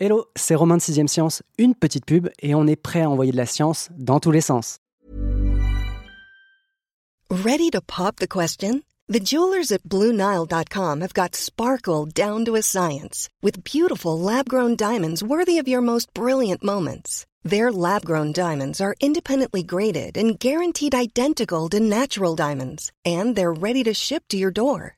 Hello, c'est Romain de 6ème Science, une petite pub et on est prêt à envoyer de la science dans tous les sens. Ready to pop the question? The jewelers at BlueNile.com have got sparkle down to a science with beautiful lab-grown diamonds worthy of your most brilliant moments. Their lab-grown diamonds are independently graded and guaranteed identical to natural diamonds, and they're ready to ship to your door.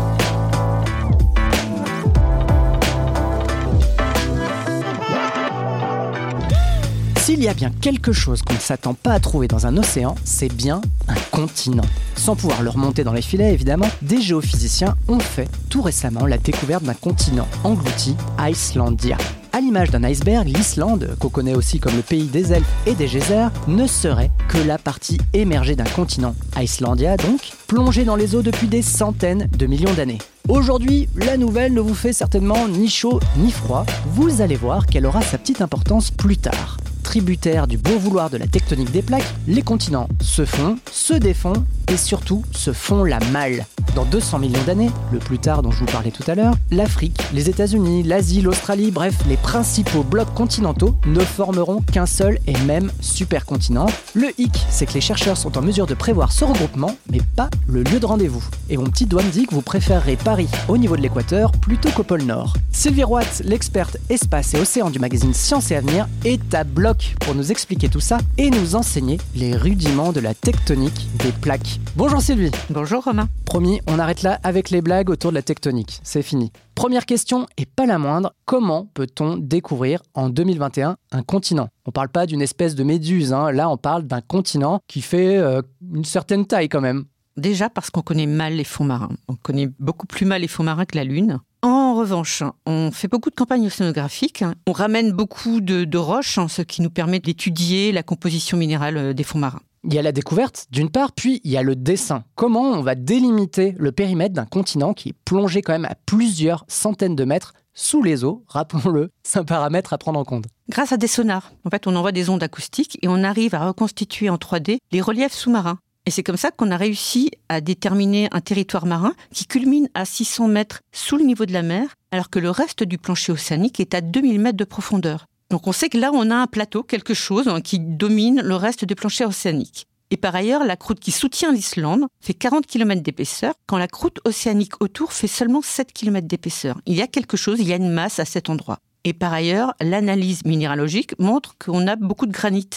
S'il y a bien quelque chose qu'on ne s'attend pas à trouver dans un océan, c'est bien un continent. Sans pouvoir le remonter dans les filets, évidemment, des géophysiciens ont fait tout récemment la découverte d'un continent englouti, Icelandia. À l'image d'un iceberg, l'Islande, qu'on connaît aussi comme le pays des elfes et des geysers, ne serait que la partie émergée d'un continent. Icelandia, donc, plongé dans les eaux depuis des centaines de millions d'années. Aujourd'hui, la nouvelle ne vous fait certainement ni chaud ni froid. Vous allez voir qu'elle aura sa petite importance plus tard tributaires du bon vouloir de la tectonique des plaques, les continents se font, se défont et surtout se font la malle. Dans 200 millions d'années, le plus tard dont je vous parlais tout à l'heure, l'Afrique, les États-Unis, l'Asie, l'Australie, bref, les principaux blocs continentaux ne formeront qu'un seul et même supercontinent. Le hic, c'est que les chercheurs sont en mesure de prévoir ce regroupement, mais pas le lieu de rendez-vous. Et mon petit doigt me dit que vous préférerez Paris au niveau de l'équateur plutôt qu'au pôle Nord. Sylvie Roat, l'experte espace et océan du magazine Science et Avenir, est à bloc pour nous expliquer tout ça et nous enseigner les rudiments de la tectonique des plaques. Bonjour Sylvie. Bonjour Romain. Promis, on arrête là avec les blagues autour de la tectonique. C'est fini. Première question, et pas la moindre, comment peut-on découvrir en 2021 un continent? On parle pas d'une espèce de méduse, hein. là on parle d'un continent qui fait euh, une certaine taille quand même. Déjà parce qu'on connaît mal les fonds marins. On connaît beaucoup plus mal les fonds marins que la Lune. En revanche, on fait beaucoup de campagnes océanographiques. On ramène beaucoup de, roches, hein, ce qui nous permet d'étudier la composition minérale euh, des fonds marins. Il y a la découverte, d'une part, puis il y a le dessin. Comment on va délimiter le périmètre d'un continent qui est plongé quand même à plusieurs centaines de mètres sous les eaux, rappelons-le, c'est un paramètre à prendre en compte. Grâce à des sonars. En fait, on envoie des ondes acoustiques et on arrive à reconstituer en 3D les reliefs sous-marins. Et c'est comme ça qu'on a réussi à déterminer un territoire marin qui culmine à 600 mètres sous le niveau de la mer, alors que le reste du plancher océanique est à 2000 mètres de profondeur. Donc on sait que là, on a un plateau, quelque chose hein, qui domine le reste du plancher océanique. Et par ailleurs, la croûte qui soutient l'Islande fait 40 km d'épaisseur, quand la croûte océanique autour fait seulement 7 km d'épaisseur. Il y a quelque chose, il y a une masse à cet endroit. Et par ailleurs, l'analyse minéralogique montre qu'on a beaucoup de granit.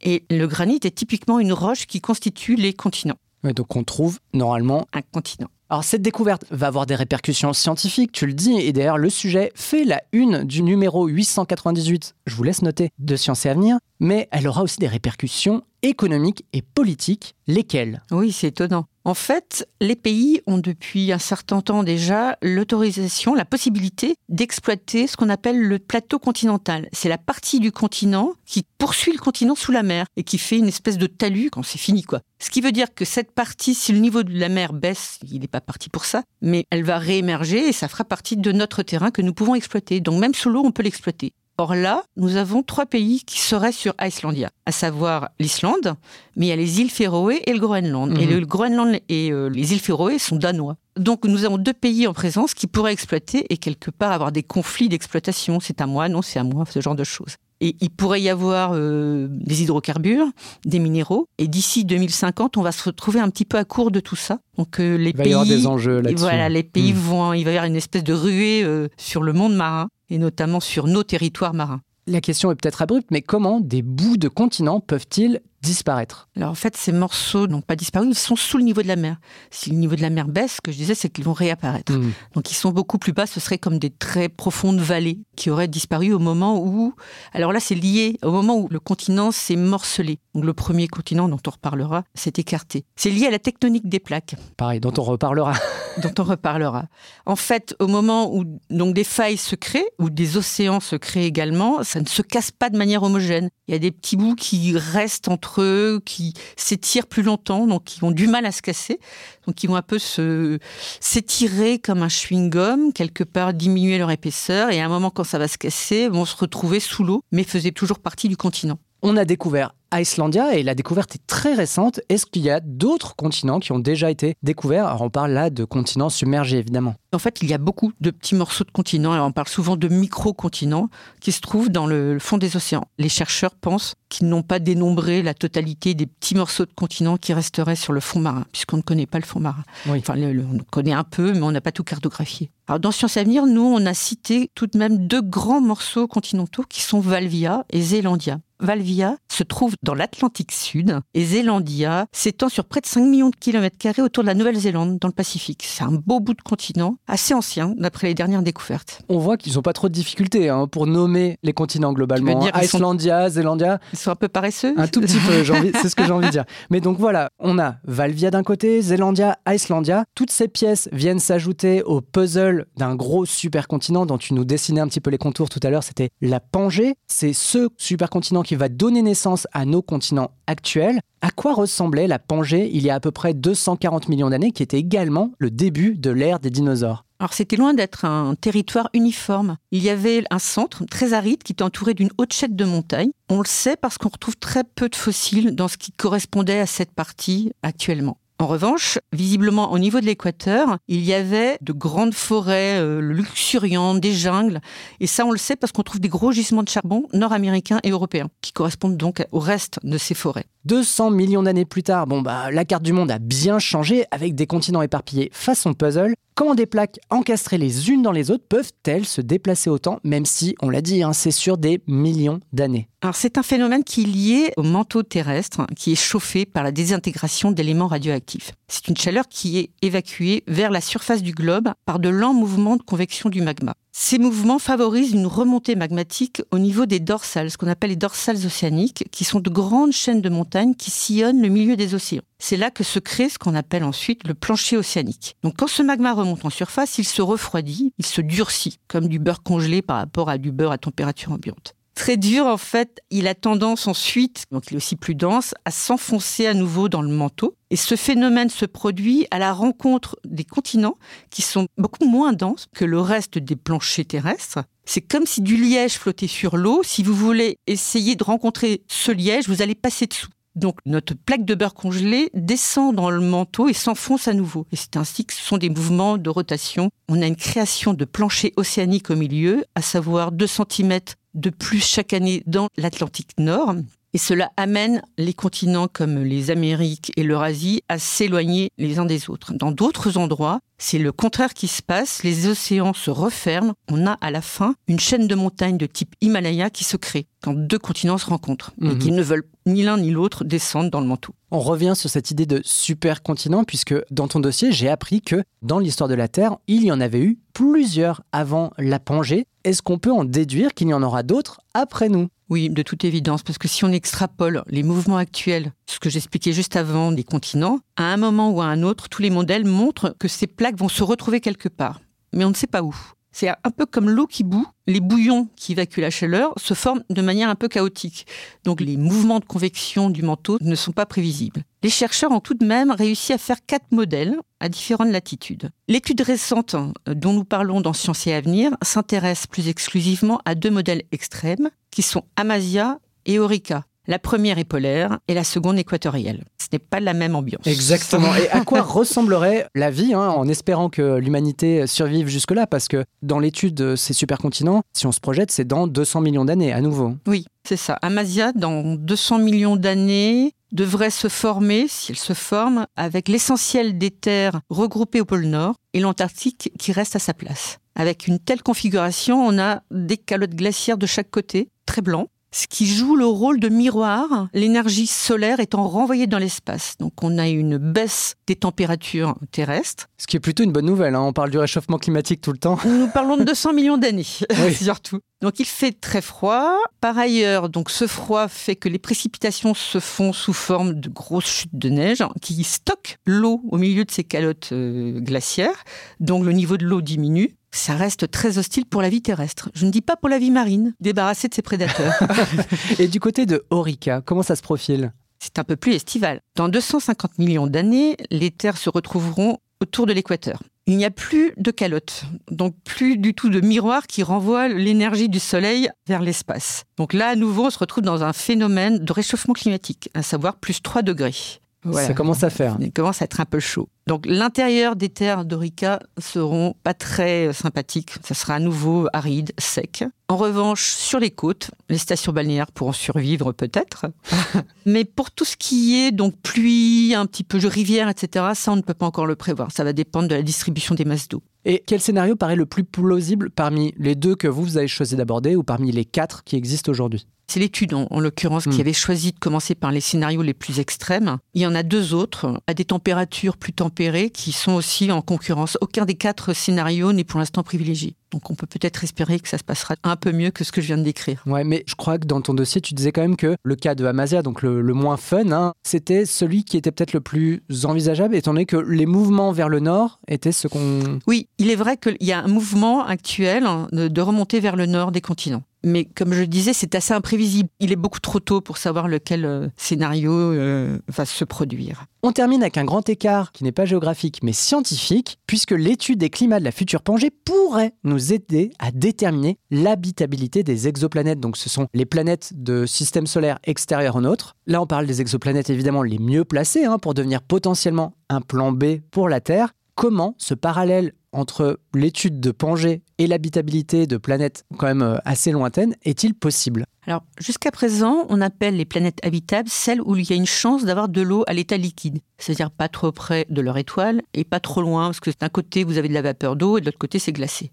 Et le granit est typiquement une roche qui constitue les continents. donc on trouve normalement un continent. Alors cette découverte va avoir des répercussions scientifiques, tu le dis, et d'ailleurs le sujet fait la une du numéro 898, je vous laisse noter, de Sciences et Avenir, mais elle aura aussi des répercussions économiques et politiques, lesquelles Oui, c'est étonnant. En fait, les pays ont depuis un certain temps déjà l'autorisation, la possibilité d'exploiter ce qu'on appelle le plateau continental. C'est la partie du continent qui poursuit le continent sous la mer et qui fait une espèce de talus quand c'est fini, quoi. Ce qui veut dire que cette partie, si le niveau de la mer baisse, il n'est pas parti pour ça, mais elle va réémerger et ça fera partie de notre terrain que nous pouvons exploiter. Donc même sous l'eau, on peut l'exploiter. Or là, nous avons trois pays qui seraient sur Icelandia, à savoir l'Islande, mais il y a les îles Féroé et le Groenland. Et mhm. le Groenland et euh, les îles Féroé sont danois. Donc nous avons deux pays en présence qui pourraient exploiter et quelque part avoir des conflits d'exploitation. C'est à moi, non, c'est à moi, ce genre de choses. Et il pourrait y avoir euh, des hydrocarbures, des minéraux. Et d'ici 2050, on va se retrouver un petit peu à court de tout ça. Donc euh, les il va pays, y avoir des enjeux là-dessus. Voilà, les pays mhm. vont, il va y avoir une espèce de ruée sur le monde marin et notamment sur nos territoires marins. La question est peut-être abrupte, mais comment des bouts de continents peuvent-ils disparaître Alors en fait, ces morceaux n'ont pas disparu, ils sont sous le niveau de la mer. Si le niveau de la mer baisse, ce que je disais, c'est qu'ils vont réapparaître. Mmh. Donc ils sont beaucoup plus bas, ce serait comme des très profondes vallées qui auraient disparu au moment où... Alors là, c'est lié au moment où le continent s'est morcelé. Donc le premier continent dont on reparlera s'est écarté. C'est lié à la tectonique des plaques. Pareil, dont on reparlera. dont on reparlera. En fait, au moment où donc des failles se créent, ou des océans se créent également, ça ne se casse pas de manière homogène. Il y a des petits bouts qui restent entre qui s'étirent plus longtemps, donc qui ont du mal à se casser, donc ils vont un peu se s'étirer comme un chewing-gum, quelque part diminuer leur épaisseur, et à un moment quand ça va se casser, vont se retrouver sous l'eau, mais faisaient toujours partie du continent. On a découvert Icelandia et la découverte est très récente. Est-ce qu'il y a d'autres continents qui ont déjà été découverts? Alors on parle là de continents submergés évidemment. En fait, il y a beaucoup de petits morceaux de continents et on parle souvent de micro-continents qui se trouvent dans le fond des océans. Les chercheurs pensent qu'ils n'ont pas dénombré la totalité des petits morceaux de continents qui resteraient sur le fond marin, puisqu'on ne connaît pas le fond marin. Enfin, on connaît un peu, mais on n'a pas tout cartographié. Alors, dans Sciences Avenir, nous, on a cité tout de même deux grands morceaux continentaux qui sont Valvia et Zélandia. Valvia se trouve dans l'Atlantique Sud et Zélandia s'étend sur près de 5 millions de kilomètres carrés autour de la Nouvelle-Zélande dans le Pacifique. C'est un beau bout de continent, assez ancien d'après les dernières découvertes. On voit qu'ils n'ont pas trop de difficultés hein, pour nommer les continents globalement. Dire Icelandia, Zélandia. Ils sont un peu paresseux Un tout petit peu, c'est ce que j'ai envie de dire. Mais donc voilà, on a Valvia d'un côté, Zélandia, Icelandia. Toutes ces pièces viennent s'ajouter au puzzle d'un gros supercontinent dont tu nous dessinais un petit peu les contours tout à l'heure. C'était la Pangée. C'est ce supercontinent qui va donner naissance à nos continents actuels. À quoi ressemblait la Pangée il y a à peu près 240 millions d'années, qui était également le début de l'ère des dinosaures? Alors c'était loin d'être un territoire uniforme. Il y avait un centre très aride qui était entouré d'une haute chaîne de montagnes. On le sait parce qu'on retrouve très peu de fossiles dans ce qui correspondait à cette partie actuellement. En revanche, visiblement au niveau de l'équateur, il y avait de grandes forêts euh, luxuriantes, des jungles, et ça on le sait parce qu'on trouve des gros gisements de charbon nord-américains et européens, qui correspondent donc au reste de ces forêts. 200 millions d'années plus tard, bon bah la carte du monde a bien changé avec des continents éparpillés façon puzzle. Comment des plaques encastrées les unes dans les autres peuvent-elles se déplacer autant, même si, on l'a dit, hein, c'est sur des millions d'années? Alors c'est un phénomène qui est lié au manteau terrestre, qui est chauffé par la désintégration d'éléments radioactifs. C'est une chaleur qui est évacuée vers la surface du globe par de lents mouvements de convection du magma. Ces mouvements favorisent une remontée magmatique au niveau des dorsales, ce qu'on appelle les dorsales océaniques, qui sont de grandes chaînes de montagnes qui sillonnent le milieu des océans. C'est là que se crée ce qu'on appelle ensuite le plancher océanique. Donc quand ce magma remonte en surface, il se refroidit, il se durcit, comme du beurre congelé par rapport à du beurre à température ambiante très dur, en fait, il a tendance ensuite, donc il est aussi plus dense, à s'enfoncer à nouveau dans le manteau. Et ce phénomène se produit à la rencontre des continents qui sont beaucoup moins denses que le reste des planchers terrestres. C'est comme si du liège flottait sur l'eau. Si vous voulez essayer de rencontrer ce liège, vous allez passer dessous. Donc notre plaque de beurre congelé descend dans le manteau et s'enfonce à nouveau. Et c'est ainsi que ce sont des mouvements de rotation. On a une création de plancher océanique au milieu, à savoir 2 cm de plus chaque année dans l'Atlantique Nord. Et cela amène les continents comme les Amériques et l'Eurasie à s'éloigner les uns des autres. Dans d'autres endroits, c'est le contraire qui se passe. Les océans se referment. On a à la fin une chaîne de montagnes de type Himalaya qui se crée quand deux continents se rencontrent et mhm. qui ne veulent ni l'un ni l'autre descendre dans le manteau. On revient sur cette idée de supercontinent puisque dans ton dossier, j'ai appris que dans l'histoire de la Terre, il y en avait eu plusieurs avant la Pangée. Est-ce qu'on peut en déduire qu'il y en aura d'autres après nous? Oui, de toute évidence, parce que si on extrapole les mouvements actuels, ce que j'expliquais juste avant des continents, à un moment ou à un autre, tous les modèles montrent que ces plaques vont se retrouver quelque part. Mais on ne sait pas où. C'est un peu comme l'eau qui bout. Les bouillons qui évacuent la chaleur se forment de manière un peu chaotique. Donc les mouvements de convection du manteau ne sont pas prévisibles. Les chercheurs ont tout de même réussi à faire quatre modèles à différentes latitudes. L'étude récente euh, dont nous parlons dans Sciences et Avenir s'intéresse plus exclusivement à deux modèles extrêmes qui sont Amasia et Orica. La première est polaire et la seconde équatoriale. Ce n'est pas la même ambiance. Exactement. Et à quoi ressemblerait la vie hein, en espérant que l'humanité survive jusque-là? Parce que dans l'étude de ces supercontinents, si on se projette, c'est dans 200 millions d'années à nouveau. Oui, c'est ça. Amasia, dans 200 millions d'années, devrait se former, si elle se forme, avec l'essentiel des terres regroupées au pôle Nord et l'Antarctique qui reste à sa place. Avec une telle configuration, on a des calottes glaciaires de chaque côté, très blancs, ce qui joue le rôle de miroir, l'énergie solaire étant renvoyée dans l'espace. Donc on a une baisse des températures terrestres. Ce qui est plutôt une bonne nouvelle, hein. on parle du réchauffement climatique tout le temps. Nous parlons de 200 millions d'années, surtout. Donc il fait très froid. Par ailleurs, donc ce froid fait que les précipitations se font sous forme de grosses chutes de neige qui stockent l'eau au milieu de ces calottes euh, glaciaires. Donc le niveau de l'eau diminue ça reste très hostile pour la vie terrestre. Je ne dis pas pour la vie marine, débarrassée de ses prédateurs. Et du côté de Orica, comment ça se profile? C'est un peu plus estival. Dans 250 millions d'années, les terres se retrouveront autour de l'équateur. Il n'y a plus de calotte, donc plus du tout de miroir qui renvoie l'énergie du Soleil vers l'espace. Donc là, à nouveau, on se retrouve dans un phénomène de réchauffement climatique, à savoir plus 3 degrés. Ça commence à faire. Il commence à être un peu chaud. Donc l'intérieur des terres d'Orica seront pas très euh, sympathiques. Ça sera à nouveau aride, sec. En revanche, sur les côtes, les stations balnéaires pourront survivre peut-être. Mais pour tout ce qui est donc pluie, un petit peu de rivière, etc., ça on ne peut pas encore le prévoir. Ça va dépendre de la distribution des masses d'eau. Et quel scénario paraît le plus plausible parmi les deux que vous avez choisi d'aborder ou parmi les quatre qui existent aujourd'hui? C'est l'étude, en, l'occurrence, qui hmm. avait choisi de commencer par les scénarios les plus extrêmes. Il y en a deux autres, à des températures plus tempérées, qui sont aussi en concurrence. Aucun des quatre scénarios n'est pour l'instant privilégié. Donc on peut peut-être espérer que ça se passera un peu mieux que ce que je viens de décrire. Ouais, mais je crois que dans ton dossier, tu disais quand même que le cas de Amazia, donc le, moins fun, hein, c'était celui qui était peut-être le plus envisageable, étant donné que les mouvements vers le nord étaient ce qu'on... Oui, il est vrai qu'il y a un mouvement actuel hein, de remonter vers le nord des continents. Mais comme je le disais, c'est assez imprévisible. Il est beaucoup trop tôt pour savoir lequel euh, scénario euh, va se produire. On termine avec un grand écart qui n'est pas géographique mais scientifique, puisque l'étude des climats de la future Pangée pourrait nous aider à déterminer l'habitabilité des exoplanètes. Donc ce sont les planètes de système solaire extérieur au nôtre. Là on parle des exoplanètes évidemment les mieux placées hein, pour devenir potentiellement un plan B pour la Terre. Comment ce parallèle entre l'étude de Pangée et l'habitabilité de planètes quand même euh, assez lointaines est-il possible? Alors, jusqu'à présent, on appelle les planètes habitables celles où il y a une chance d'avoir de l'eau à l'état liquide, c'est-à-dire pas trop près de leur étoile et pas trop loin, parce que d'un côté, vous avez de la vapeur d'eau et de l'autre côté, c'est glacé.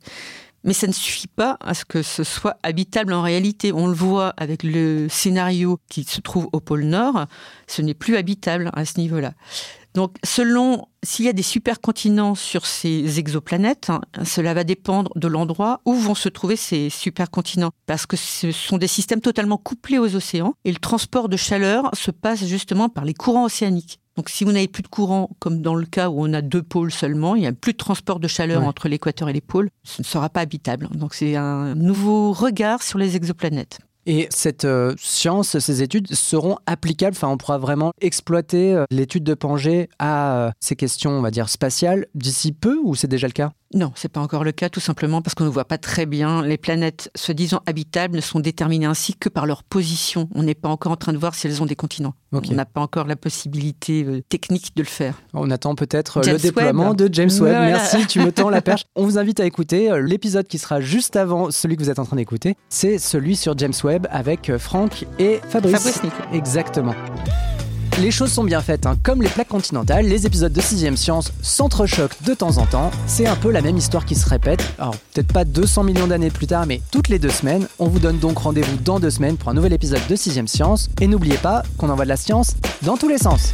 Mais ça ne suffit pas à ce que ce soit habitable en réalité. On le voit avec le scénario qui se trouve au pôle Nord, ce n'est plus habitable à ce niveau-là. Donc, selon s'il y a des supercontinents sur ces exoplanètes, hein, cela va dépendre de l'endroit où vont se trouver ces supercontinents, parce que ce sont des systèmes totalement couplés aux océans, et le transport de chaleur se passe justement par les courants océaniques. Donc si vous n'avez plus de courant, comme dans le cas où on a deux pôles seulement, il n'y a plus de transport de chaleur entre l'équateur et les pôles, ce ne sera pas habitable. Donc c'est un nouveau regard sur les exoplanètes. Et cette euh, science, ces études seront applicables, enfin on pourra vraiment exploiter euh, l'étude de Pangée à euh, ces questions, on va dire, spatiales d'ici peu ou c'est déjà le cas? Non, c'est pas encore le cas, tout simplement parce qu'on ne voit pas très bien. Les planètes se disant habitables ne sont déterminées ainsi que par leur position. On n'est pas encore en train de voir si elles ont des continents. On n'a pas encore la possibilité euh, technique de le faire. On attend peut-être euh, le déploiement de James Webb. Merci, tu me tends la perche. On vous invite à écouter euh, l'épisode qui sera juste avant celui que vous êtes en train d'écouter. C'est celui sur James Webb avec Franck et Fabrice. Fabrice Exactement. Les choses sont bien faites, hein. comme les plaques continentales, les épisodes de 6ème Science s'entrechoquent de temps en temps. C'est un peu la même histoire qui se répète. Alors, peut-être pas 200 millions d'années plus tard, mais toutes les deux semaines. On vous donne donc rendez-vous dans deux semaines pour un nouvel épisode de 6ème Science. Et n'oubliez pas qu'on envoie de la science dans tous les sens.